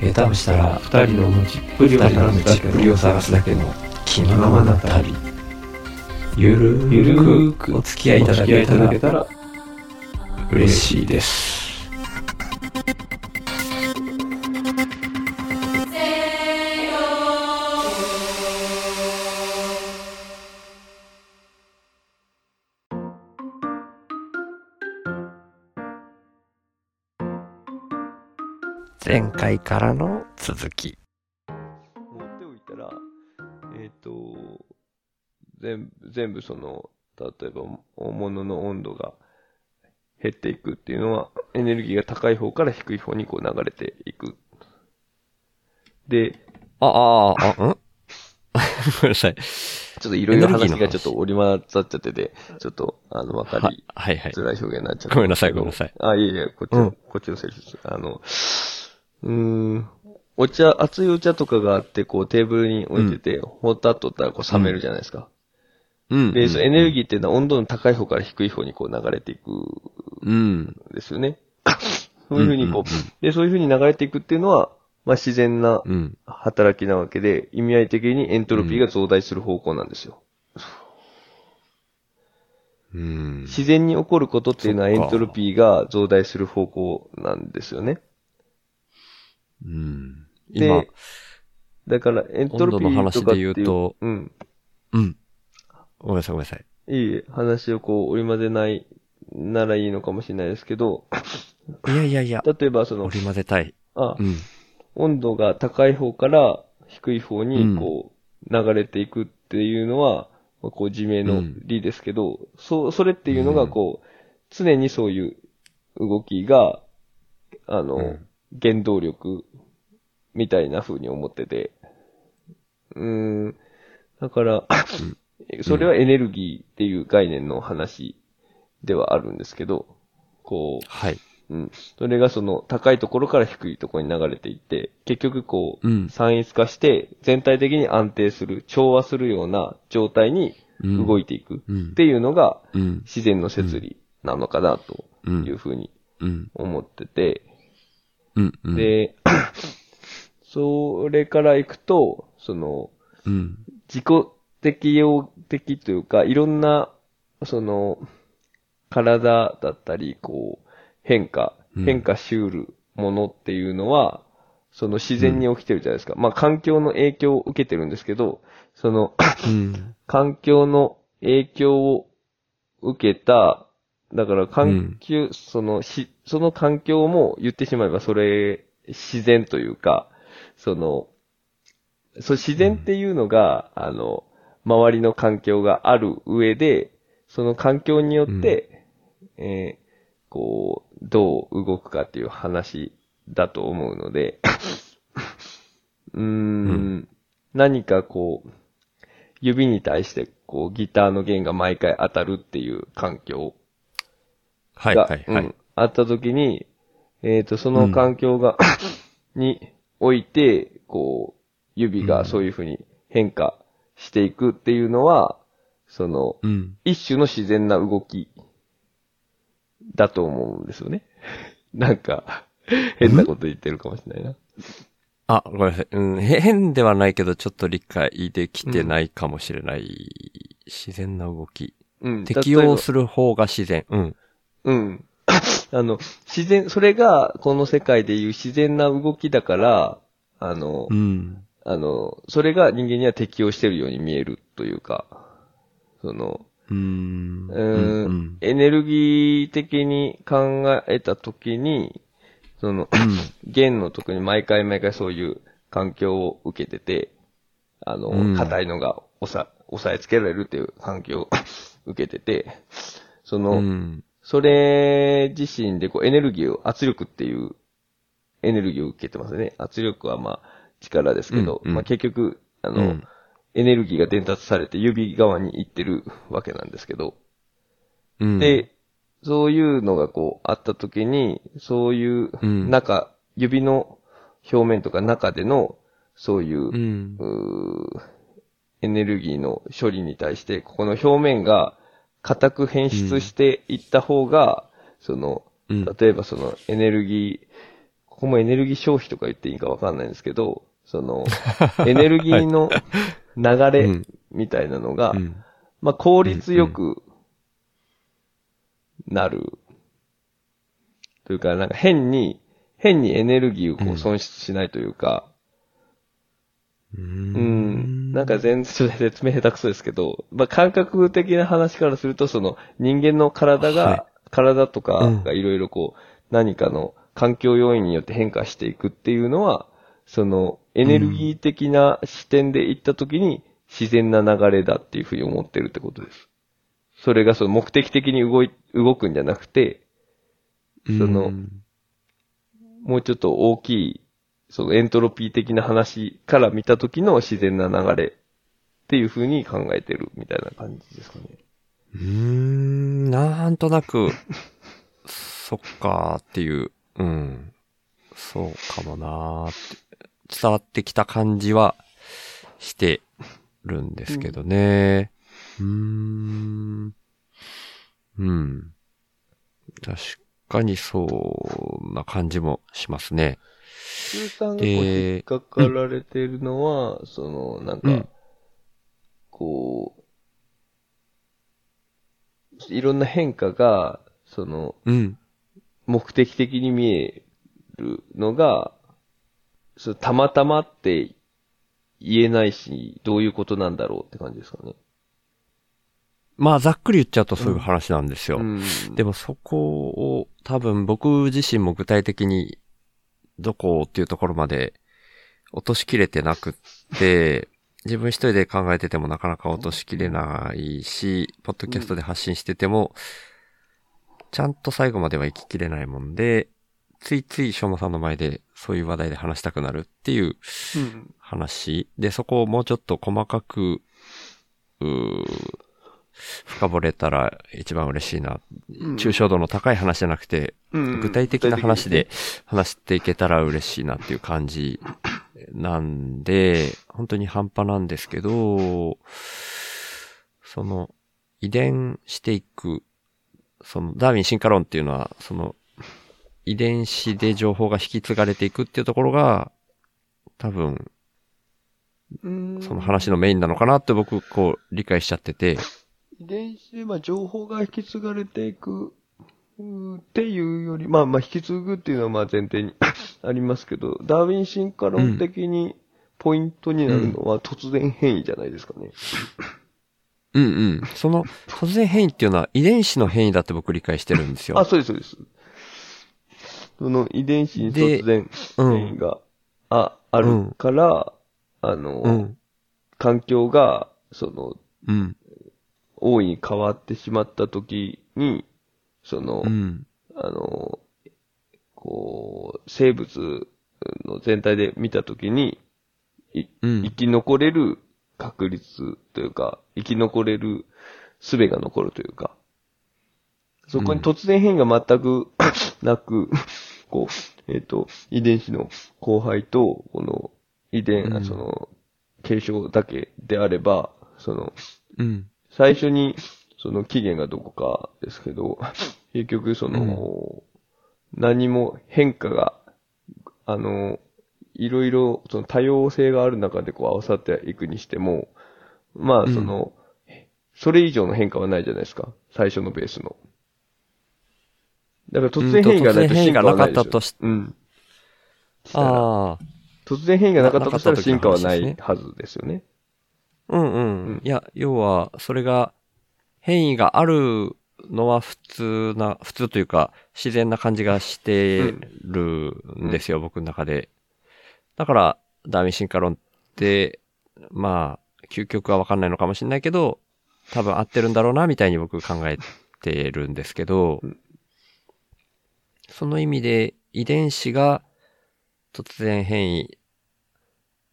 下手をしたら2人の持ちっぷりを二人の探すだけ道っぷりを探すだけの気のままな旅。ゆるゆるくお付き合いいただきいただけたら嬉しいです。前回からの続き持っておいたら、えっ、と、全部、全部その、例えば、物の温度が減っていくっていうのは、エネルギーが高い方から低い方にこう流れていく。で、ああああん？ごめんなさいちょっといろいろ話話がちょっと織り交ざっちゃってて、ちょっと、あの、わかはりはいはいづらい表現になっちゃった。ごめんなさいごめんなさい。あ、いえいえ、こっちの、うんこっちのセリフです。あの、うーん、お茶、熱いお茶とかがあって、こうテーブルに置いてて、ほったっとったらこう冷めるじゃないですか。うん。で、そのエネルギーっていうのは温度の高い方から低い方にこう流れていくん。うん。ですよね。そういうふうにこう、で、そういうふうに流れていくっていうのは、まあ自然なうん。働きなわけで、意味合い的にエントロピーが増大する方向なんですよ。うん。自然に起こることっていうのはエントロピーが増大する方向なんですよね。うん。で今、だからエントロピーとかっていう、温度の話で言うとうん。うん。ごめんなさいごめんなさい。いいえ話をこう織り交ぜないならいいのかもしれないですけど、いやいやいや。例えばその織、り交ぜたい。あ、うん。温度が高い方から低い方うん。にこう流れていくっていうのは、まあこう自明の理ですけど、そう、それっていうのがこう、常にそういう動きが、あの、うん原動力みたいな風に思ってて、うーん、だから、それはエネルギーっていう概念の話ではあるんですけど、こう、はい。うん。それがその高いところから低いところに流れていって、結局こう、うん。散逸化して全体的に安定する、調和するような状態にうん。動いていくうん。っていうのがうん。自然の摂理なのかなとうんいうふうにうん。思ってて、うんうん。で、それからいくと、その、うん。自己適用的というか、いろんな、その、体だったり、こう、変化、うん。変化しうるものっていうのは、その自然に起きてるじゃないですか。まあ環境の影響を受けてるんですけど、その、うん。環境の影響を受けた、だから環境、そのし、その環境も言ってしまえばそれ自然というか、その、そう自然っていうのが、あの、周りの環境がある上で、その環境によって、えーこう、どう動くかっていう話だと思うので、うーん、何かこう、指に対して、こう、ギターの弦が毎回当たるっていう環境はいが、はいはいうんあった時に、えっ、と、その環境が、において、こう、指がそういうふうに変化していくっていうのは、その、うん一種の自然な動きだと思うんですよね。なんか、変なこと言ってるかもしれないな。あ、ごめんなさい。うん、へ変ではないけど、ちょっと理解できてないかもしれない。自然な動き。うん。適応する方が自然。うん。うん。あの、自然、それがこの世界でいう自然な動きだから、あの、うん。あの、それが人間には適応してるように見えるというか、その、うーん。うーんうん。エネルギー的に考えたときに、その、弦の特に毎回毎回そういう環境を受けてて、あの、うん硬いのが押さ、押さえつけられるっていう環境を 受けてて、その、うん。それ自身でこうエネルギーを、圧力っていうエネルギーを受けてますね。圧力はまあ、力ですけど、うんうんまあ結局、ああの、エネルギーが伝達されて指側に行ってるわけなんですけど、うん、で、そういうのがこうあった時に、そういううん。中、指の表面とか中での、そういう、うエネルギーの処理に対して、ここの表面が硬く変質していった方が、その、うん、例えばそのエネルギー、ここもエネルギー消費とか言っていいかわかんないんですけど、その、エネルギーの流うれん。みたいなのが、うん、まあ効率よくなる。というか、なんか変に、変にエネルギーをこうん。う損失しないというか、ううん。なんか全然説明下手くそですけど、まあ感覚的な話からすると、その人間の体が、はい体とかうんがいろいろこう、何かの環境要因によって変化していくっていうのは、そのエネルギー的な視点で行った時に自然な流れだっていうふうに思ってるってことです。それがその目的的に動い、動くんじゃなくて、そのうんもうちょっと大きい、そのエントロピー的な話から見た時の自然な流れっていう風に考えてるみたいな感じですかね。うーん、なんとなく、そっかーっていう、うん、そうかもなーって、伝わってきた感じはしてるんですけどね。うーん、うん。確かにそうな感じもしますね。スーさんがこう引っかかられているのは、その、なんか、うんこう、いろんな変化が、その、うん。目的的に見えるのが、そうたまたまって言えないし、どういうことなんだろうって感じですかね。まあ、ざっくり言っちゃうとそういう話なんですよ。うん。でもそこを多分僕自身も具体的にどこっていうところまで落としきれてなくって、自分一人で考えててもなかなか落としきれないし、ポッドキャストで発信してても、ちゃんと最後までは行ききれないもんで、ついついしょうまさんの前でそういう話題で話したくなるっていううん話。で、そこをもうちょっと細かく、深掘れたら一番嬉しいな。うん。抽象度の高い話じゃなくて、うん。具体的な話で話していけたら嬉しいなっていう感じなんで、本当に半端なんですけど、その遺伝していく、そのダーウィン進化論っていうのは、その遺伝子で情報が引き継がれていくっていうところが、多分、うん。その話のメインなのかなって僕、こう、理解しちゃってて、遺伝子で、まあ、情報が引き継がれていく、っていうより、まあまあ、引き継ぐっていうのはまあ前提に ありますけど、ダーウィン進化論的にポイントになるのは突然変異じゃないですかね。うんうん。その突然変異っていうのは遺伝子の変異だって僕理解してるんですよ。あ、そうです、そうです。その遺伝子に突然変異が、あ、あるから、あの、うん。環境が、その、うん。大いに変わってしまった時に、その、うん。あの、こう、生物の全体で見たときに、いうん生き残れる確率というか、生き残れる術が残るというか、そこに突然変異が全く なく、こう、えっ、と、遺伝子の交配と、この遺伝、うんその、継承だけであれば、その、うん。最初に、その期限がどこかですけど、結局その、何も変化が、あの、いろいろその多様性がある中でこう合わさっていくにしても、まあその、それ以上の変化はないじゃないですか。最初のベースの。だから突然変異がないと進化はないでしょ。うんああ。突然変異がなかったとしたら進化はないはずですよね。うんうん。うんいや、要は、それが、変異があるのは普通な、普通というか、自然な感じがしてるんですよ、僕の中で。だから、ダーウィン進化論って、まあ、究極はわかんないのかもしれないけど、多分合ってるんだろうな、みたいに僕考えてるんですけど、うんその意味で、遺伝子が突然変異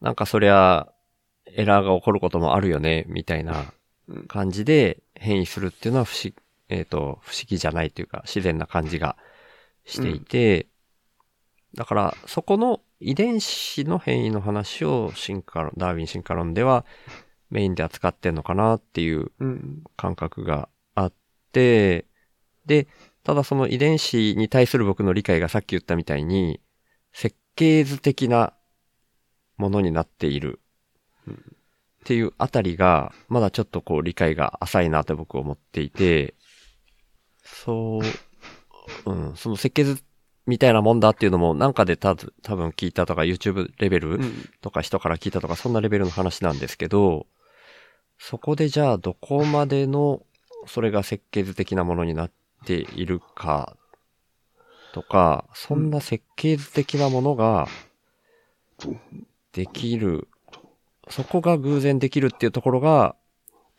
なんかそりゃ、エラーが起こることもあるよね、みたいなうん感じで変異するっていうのは不思えっ、と、不思議じゃないというか、自然な感じがしていて、だから、そこの遺伝子の変異の話を進化論、ダーウィン進化論ではメインで扱ってんのかなっていううん。感覚があって、で、ただその遺伝子に対する僕の理解がさっき言ったみたいに、設計図的なものになっているっていうあたりが、まだちょっとこう理解が浅いなって僕は思っていて、そう、うん、その設計図みたいなもんだっていうのもなんかでたぶ多分聞いたとか YouTube レベルうん。とか人から聞いたとかそんなレベルの話なんですけど、そこでじゃあどこまでのそれが設計図的なものになっているかとか、そんな設計図的なものができる、そこが偶然できるっていうところが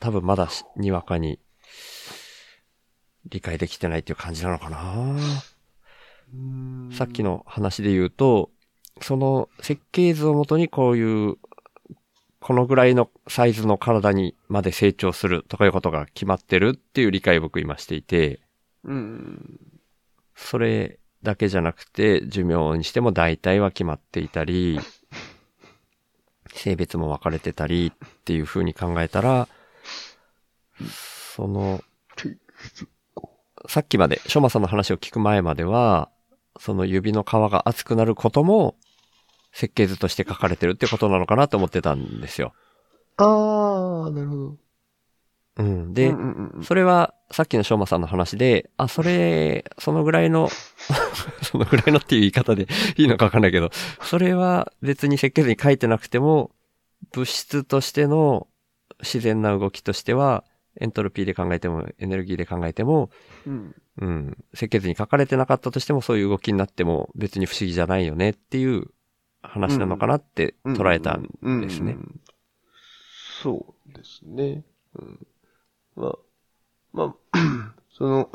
多分まだしにわかに理解できてないっていう感じなのかなさっきの話で言うと、その設計図をもとにこういう、このぐらいのサイズの体にまで成長するとかいうことが決まってるっていう理解を僕今していて、うん。それだけじゃなくて寿命にしても大体は決まっていたり、性別も分かれてたりっていう風に考えたら、その、さっきまで、ショマさんの話を聞く前までは、その指の皮が厚くなることも、設計図として書かれてるってことなのかなと思ってたんですよ。ああ、なるほど。うん。で、うんうんうんそれは、さっきのしょうまさんの話で、あ、それ、そのぐらいの、そのぐらいのっていう言い方でいいのかわかんないけど、それは別に設計図に書いてなくても、物質としての自然な動きとしては、エントロピーで考えても、エネルギーで考えても、うん。うん、設計図に書かれてなかったとしても、そういう動きになっても別に不思議じゃないよねっていう話なのかなって捉えたんですねそうですね。うん。まあ、まあ、その、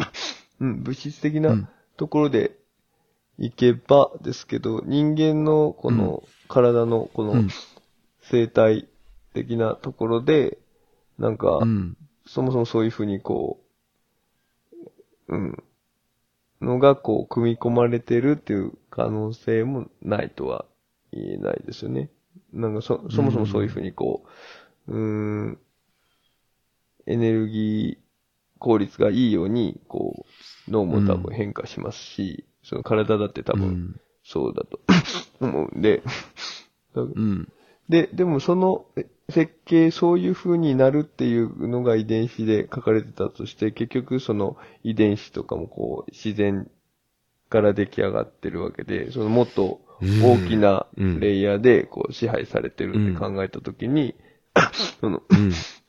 うん、物質的うなん。ところでいけばですけど、人間のこの体のこのうん。生態的なところで、なんか、うん。そもそもそういうふうにこう、うん、のがこう、組み込まれてるっていう可能性もないとは言えないですよね。なんかそ、そもそもそういうふうにこう、うーん、エネルギー効率がいいように、こう、脳も多分変化しますし、その体だって多分うん。そうだと 思うんで、だうん。で、でもそのえ設計、そういう風になるっていうのが遺伝子で書かれてたとして、結局その遺伝子とかもこう自然から出来上がってるわけで、そのもっと大きなうんレイヤーでこう支配されてるって考えたときに、そのうん。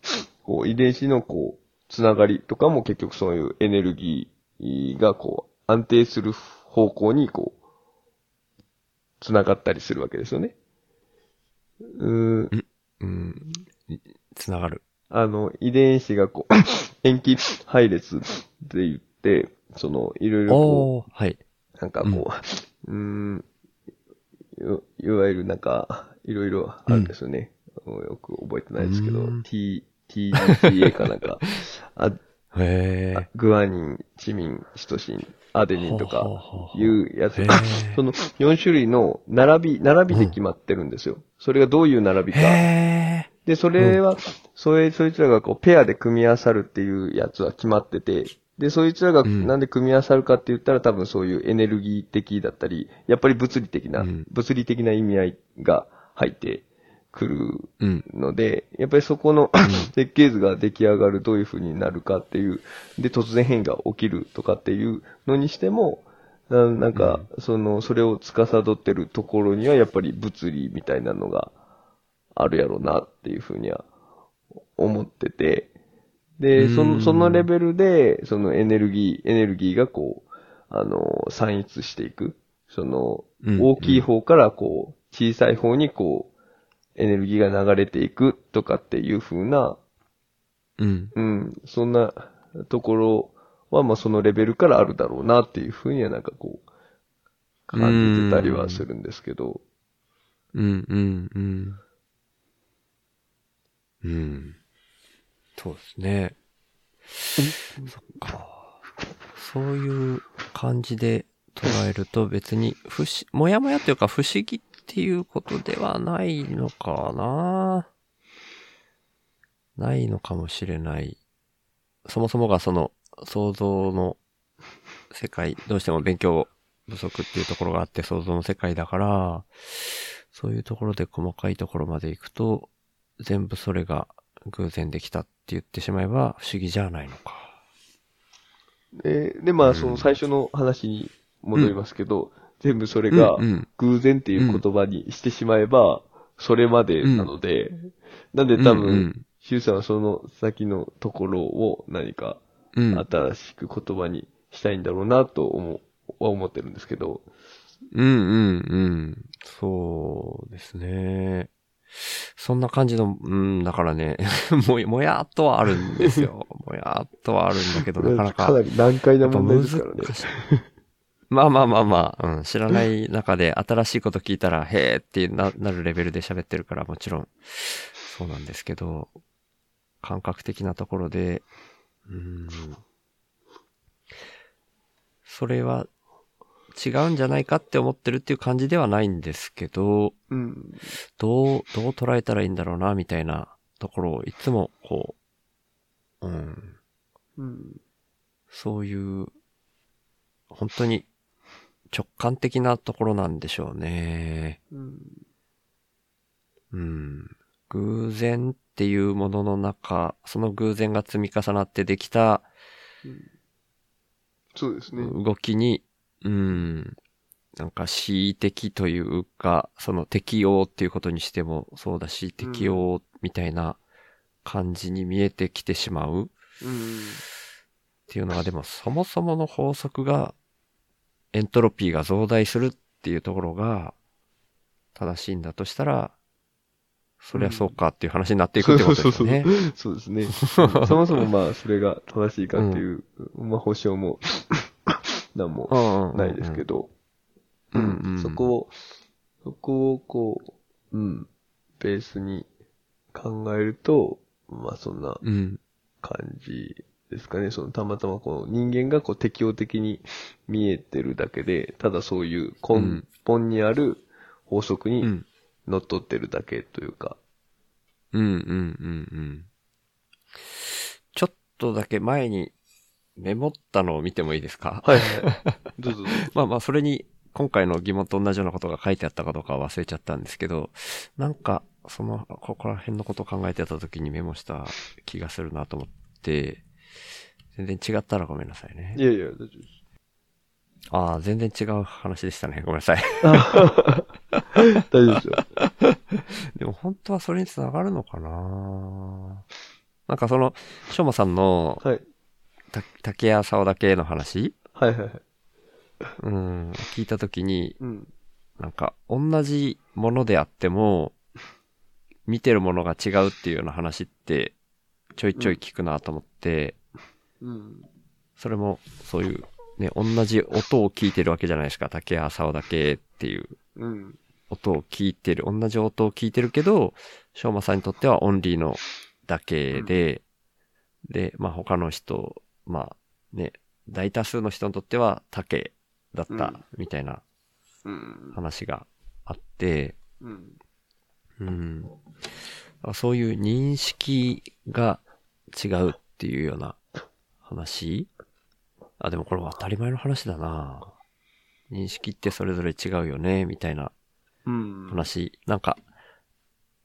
こう遺伝子のこう、つながりとかも結局そういうエネルギーがこう、安定する方向にこう、つながったりするわけですよね。うーん、うん。つながる。あの、遺伝子がこう、塩基配列って言って、その、いろいろこおー、はい。う、なんかこう、うーん、いいわゆるなんか、いろいろあるんですよね。よく覚えてないですけど T、TGCA かなんか、あへえ。グアニン、チミン、シトシン、アデニンとかいうやつ。へー。その4種類の並び、並びで決まってるんですよ。それがどういう並びか。で、それは、それ、そいつらがこう、ペアで組み合わさるっていうやつは決まってて、で、そいつらがん。なんで組み合わさるかって言ったら多分そういうエネルギー的だったり、やっぱり物理的な、うん。物理的な意味合いが入ってくるうん。ので、やっぱりそこの 設計図が出来上がる、どういう風になるかっていう、で、突然変異が起きるとかっていうのにしても、ななんか、その、それを司ってるところには、やっぱり物理みたいなのがあるやろうなっていう風には思ってて、で、その、うんそのレベルで、そのエネルギー、エネルギーがこう、あの、散逸していく。そのうん、大きい方からこう、小さい方にこう、エネルギーが流れていくとかっていう風な、うん。うん、そんなところは、まあそのレベルからあるだろうなっていう風にはなんかこう、感じてたりはするんですけど、うん、うん、うん。うん。そうですね。そっか。そういう感じで捉えると別に不思、もやもやというか不思議っていうことではないのかな。ないのかもしれない。そもそもがその想像の世界、どうしても勉強不足っていうところがあって想像の世界だから、そういうところで細かいところまで行くと、全部それが偶然できたって言ってしまえば不思議じゃないのか。で、で、まあ、うんその最初の話に戻りますけど、全部それがうんうん偶然っていう言葉にしてしまえば、それまでなので、なんで多うんう分ん、シュウさんはその先のところを何かうん。新しく言葉にしたいんだろうなと思う、は思ってるんですけど、うんうんうん。そうですね。そんな感じの、うん、だからね、もや、もやっとはあるんですよ。もやっとはあるんだけど、なかなか。かなり難解なやっぱ問題難ですからね。しい。まあまあまあまあ、うん、知らない中で新しいこと聞いたら、へーってななるレベルで喋ってるから、もちろん、そうなんですけど、感覚的なところで、うん、それは違うんじゃないかって思ってるっていう感じではないんですけど、うん。どう、どう捉えたらいいんだろうな、みたいなところをいつもこう、うん、うん。そういう、本当に直感的なところなんでしょうね。うん。うん。偶然っていうものの中、その偶然が積み重なってできたそうですね。動きに、うん、なんか恣意的というか、その適応っていうことにしてもそうだし、うん適応みたいな感じに見えてきてしまう。うん。っていうのが、でもそもそもの法則が、エントロピーが増大するっていうところが正しいんだとしたら、そりゃそうかっていう話になっていくってことですよね。そうですね。そもそもまあ、それが正しいかっていう、まあ、保証も、なんもうんないですけど、うんうん。そこを、そこをこう、うん、ベースに考えると、まあそんなうん。感じですかね。そのたまたまこう人間がこう適応的に見えてるだけで、ただそういう根本にある法則にうん。乗っ取ってるだけというか。うん。うん。うん。うん。ちょっとだけ前にメモったのを見てもいいですか？はいはい。どうぞどうぞ。まあまあ、それに今回の疑問と同じようなことが書いてあったかどうかは忘れちゃったんですけど、なんか、その、ここら辺のことを考えてた時にメモした気がするなと思って、全然違ったらごめんなさいねい。やいや、大丈夫です。ああ、全然違う話でしたね。ごめんなさい。大丈夫ですよ。でも本当はそれにつながるのかななんかその、しょうまさんの、はい。た竹谷沢田系の話？はいはいはい。うん、聞いた時に、うん。なんか、同じものであっても、見てるものが違うっていうような話って、ちょいちょい聞くなと思って、それも、そういう、ね、同じ音を聞いてるわけじゃないですか。竹谷沢だけっていう。音を聞いてる、同じ音を聞いてるけど、しょうまさんにとってはオンリーのだけで、で、まあ他の人、まあね、大多数の人にとっては竹だった、みたいな。話があって、うん。うん。そういう認識が違うっていうような話？あ、でもこれは当たり前の話だな認識ってそれぞれ違うよね、みたいなうん。話。なんか、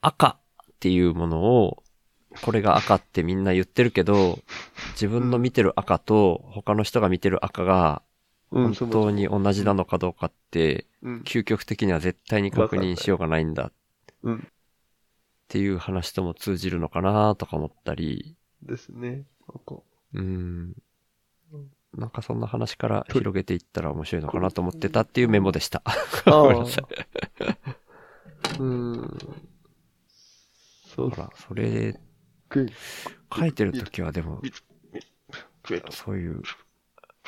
赤っていうものを、これが赤ってみんな言ってるけど、自分の見てる赤と他の人が見てる赤がうん、本当に同じなのかどうかって、うん。究極的には絶対に確認しようがないんだっうん。ていう話とも通じるのかなとか思ったり、ですね。なんかうん。なんかそんな話から広げていったら面白いのかなと思ってたっていうメモでした。ごめんなさい。うん。そうほら、それ、く書いてるときはでも。そういう、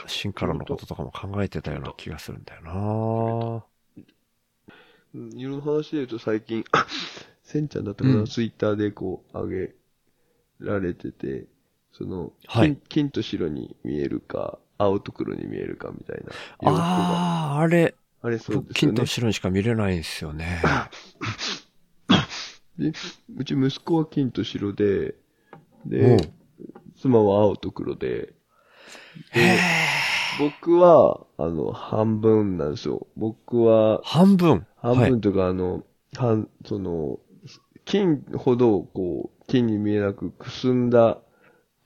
進化論のこととかも考えてたような気がするんだよなうん、色の話で言うと最近、せんちゃんだったかな、うんツイッターでこう、上げられてて、その、はい金金と白に見えるか、青と黒に見えるかみたいな。ああ、あれ、あれそうですよ金とね。白にしか見れないんですよね。で、うち息子は金と白で、うんで、妻は青と黒で、へえ。僕は、あの、半分なんですよ。僕は、半分。半はい分というか、あの、半、その、金ほど、こう、金に見えなく、くすんだ、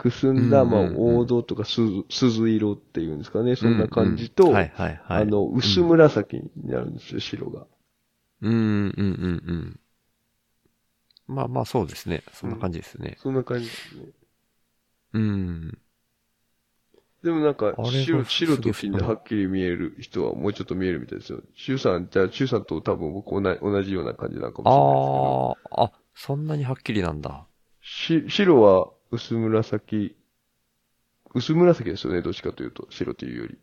くすんだ、まあ、うんうんうん黄土とか鈴、鈴色っていうんですかね。そんな感じと、うんうんはいはいはい。あの、薄紫になるんですよ、白が。うん、うん、うん、うん。まあまあそうですね。そんな感じですね。そんな感じですね。うん。でもなんか白、が白と金ではっきり見える人はもうちょっと見えるみたいですよ。周さん、じゃあ、周さんと多分僕同じ同じような感じなのかもしれないですけど。ああ、あ、そんなにはっきりなんだ。し、白は薄紫、薄紫ですよね、どっちかというと、白というより。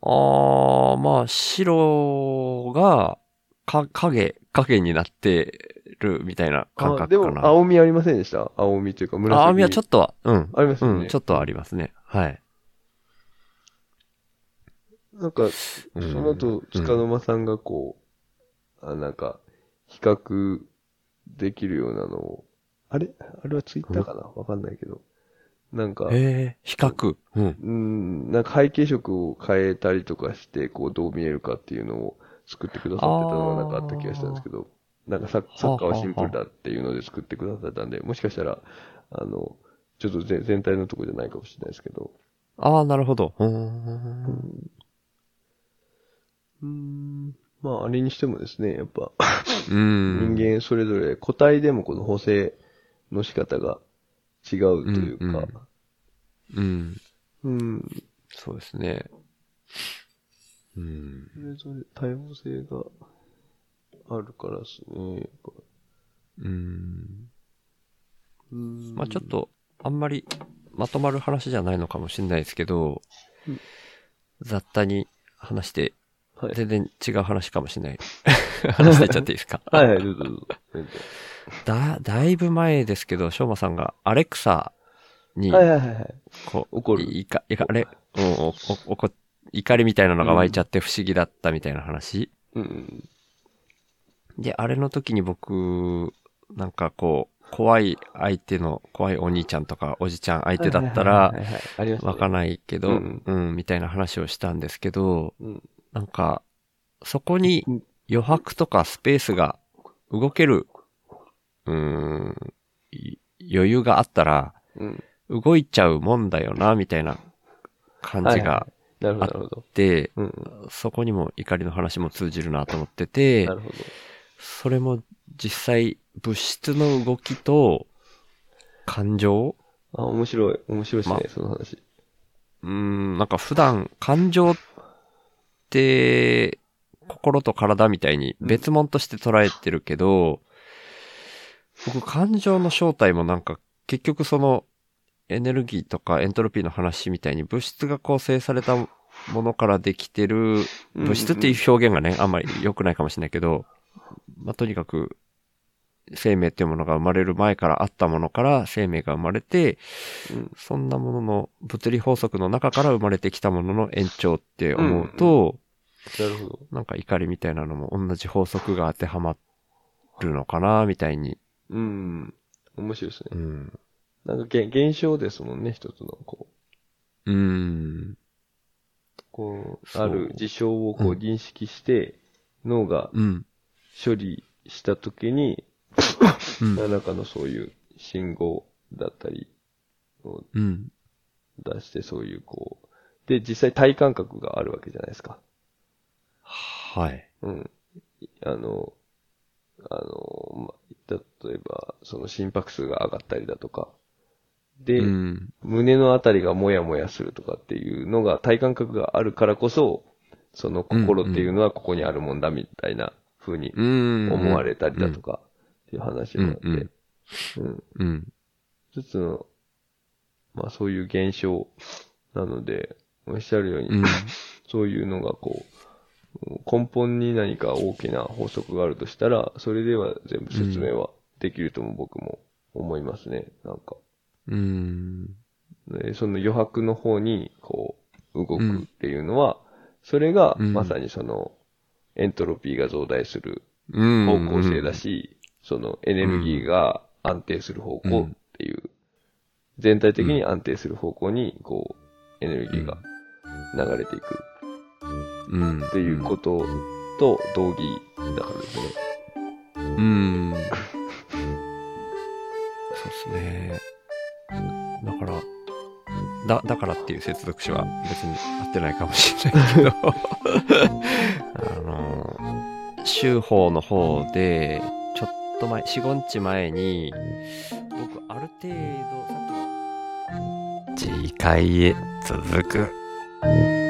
ああ、まあ、白が、か、影、影になってるみたいな感あでも、覚かな。青みありませんでした？青みというか紫。あ、網はちょっとは、うん。ありますよねうん、ちょっとはありますね。はい。なんか、そうんの後、つかの間さんがこう、あ、なんか、比較できるようなのを、あれ？あれはツイッターかなわかんないけど。なんか、ええ比較。うん。うん、なんか背景色を変えたりとかして、こう、どう見えるかっていうのを作ってくださってたのがなんかあった気がしたんですけど、なんかサッサッカーはシンプルだっていうので作ってくださったんで、もしかしたら、あの、ちょっと全全体のとこじゃないかもしれないですけど、ああ、なるほど。うーん。うん、まあ、あれにしてもですね、やっぱ、うん。人間それぞれ個体でもこの補正の仕方が違うというか、うん。うん、そうですね。うん。それぞれ多様性があるからですね、やっぱうん。うんまあちょっと、あんまりまとまる話じゃないのかもしれないですけど、うん雑多に話して、はい。全然違う話かもしれない。話していっちゃっていいですか？はいはい、どうぞどうぞ。だ、だいぶ前ですけど、しょうまさんがアレクサに、はいはいはいはい。こう、怒るいか、いか、あれ、うんお、お、おこ、怒りみたいなのが湧いちゃって不思議だったみたいな話。うん。で、あれの時に僕、なんかこう、怖い相手の、怖いお兄ちゃんとかおじちゃん相手だったら。わかんないけど、ううんん、みたいな話をしたんですけど、うん。なんか、そこにうん余白とかスペースが動ける、うーん、い余裕があったら、うん。動いちゃうもんだよな、みたいな感じがあ。って、うん。そこにも怒りの話も通じるなと思ってて。それも実際物質の動きと感情？あ、面白い。面白いですね、まその話。うーん、なんか普段感情って心と体みたいに別物として捉えてるけど、僕感情の正体もなんか結局そのエネルギーとかエントロピーの話みたいに物質が構成されたものからできてる物質っていう表現がね、あんまり良くないかもしれないけど、まあ、とにかく生命っていうものが生まれる前からあったものから生命が生まれて、うんそんなものの物理法則の中から生まれてきたものの延長って思うと、なるほど。なんか怒りみたいなのも同じ法則が当てはまるのかな、みたいに。うん。面白いですね。うん。なんか現現象ですもんね、一つの、こう。うん。こう、ある事象をこううん認識して、脳がうん。処理したときに、うん。何らかのそういう信号だったりをうん。出して、そういうこう、で、実際体感覚があるわけじゃないですか。はい。うん。あの、あの、ま、例えば、その心拍数が上がったりだとか、で、うん。胸のあたりがもやもやするとかっていうのが体感覚があるからこそ、その心っていうのはここにあるもんだみたいな風にうん。思われたりだとかっていう話があって、うんうん。一つの、まあそういう現象なので、おっしゃるように、うん。そういうのがこう、根本に何か大きな法則があるとしたら、それでは全部説明はできるとも僕も思いますね。なんか。うん。でその余白の方に、こう、動くっていうのは、それが、うんまさにその、エントロピーが増大するうん。方向性だし、そのエネルギーが安定する方向っていう、全体的に安定する方向に、こう、エネルギーが流れていくうん。っていうことと同義だからですね。うん。そうですね。だから、だ、だからっていう接続詞は別に合ってないかもしれないけど、あの、州法の方で、ちょっと前、4、5日前に、僕、ある程度、さっきの、次回へ続く。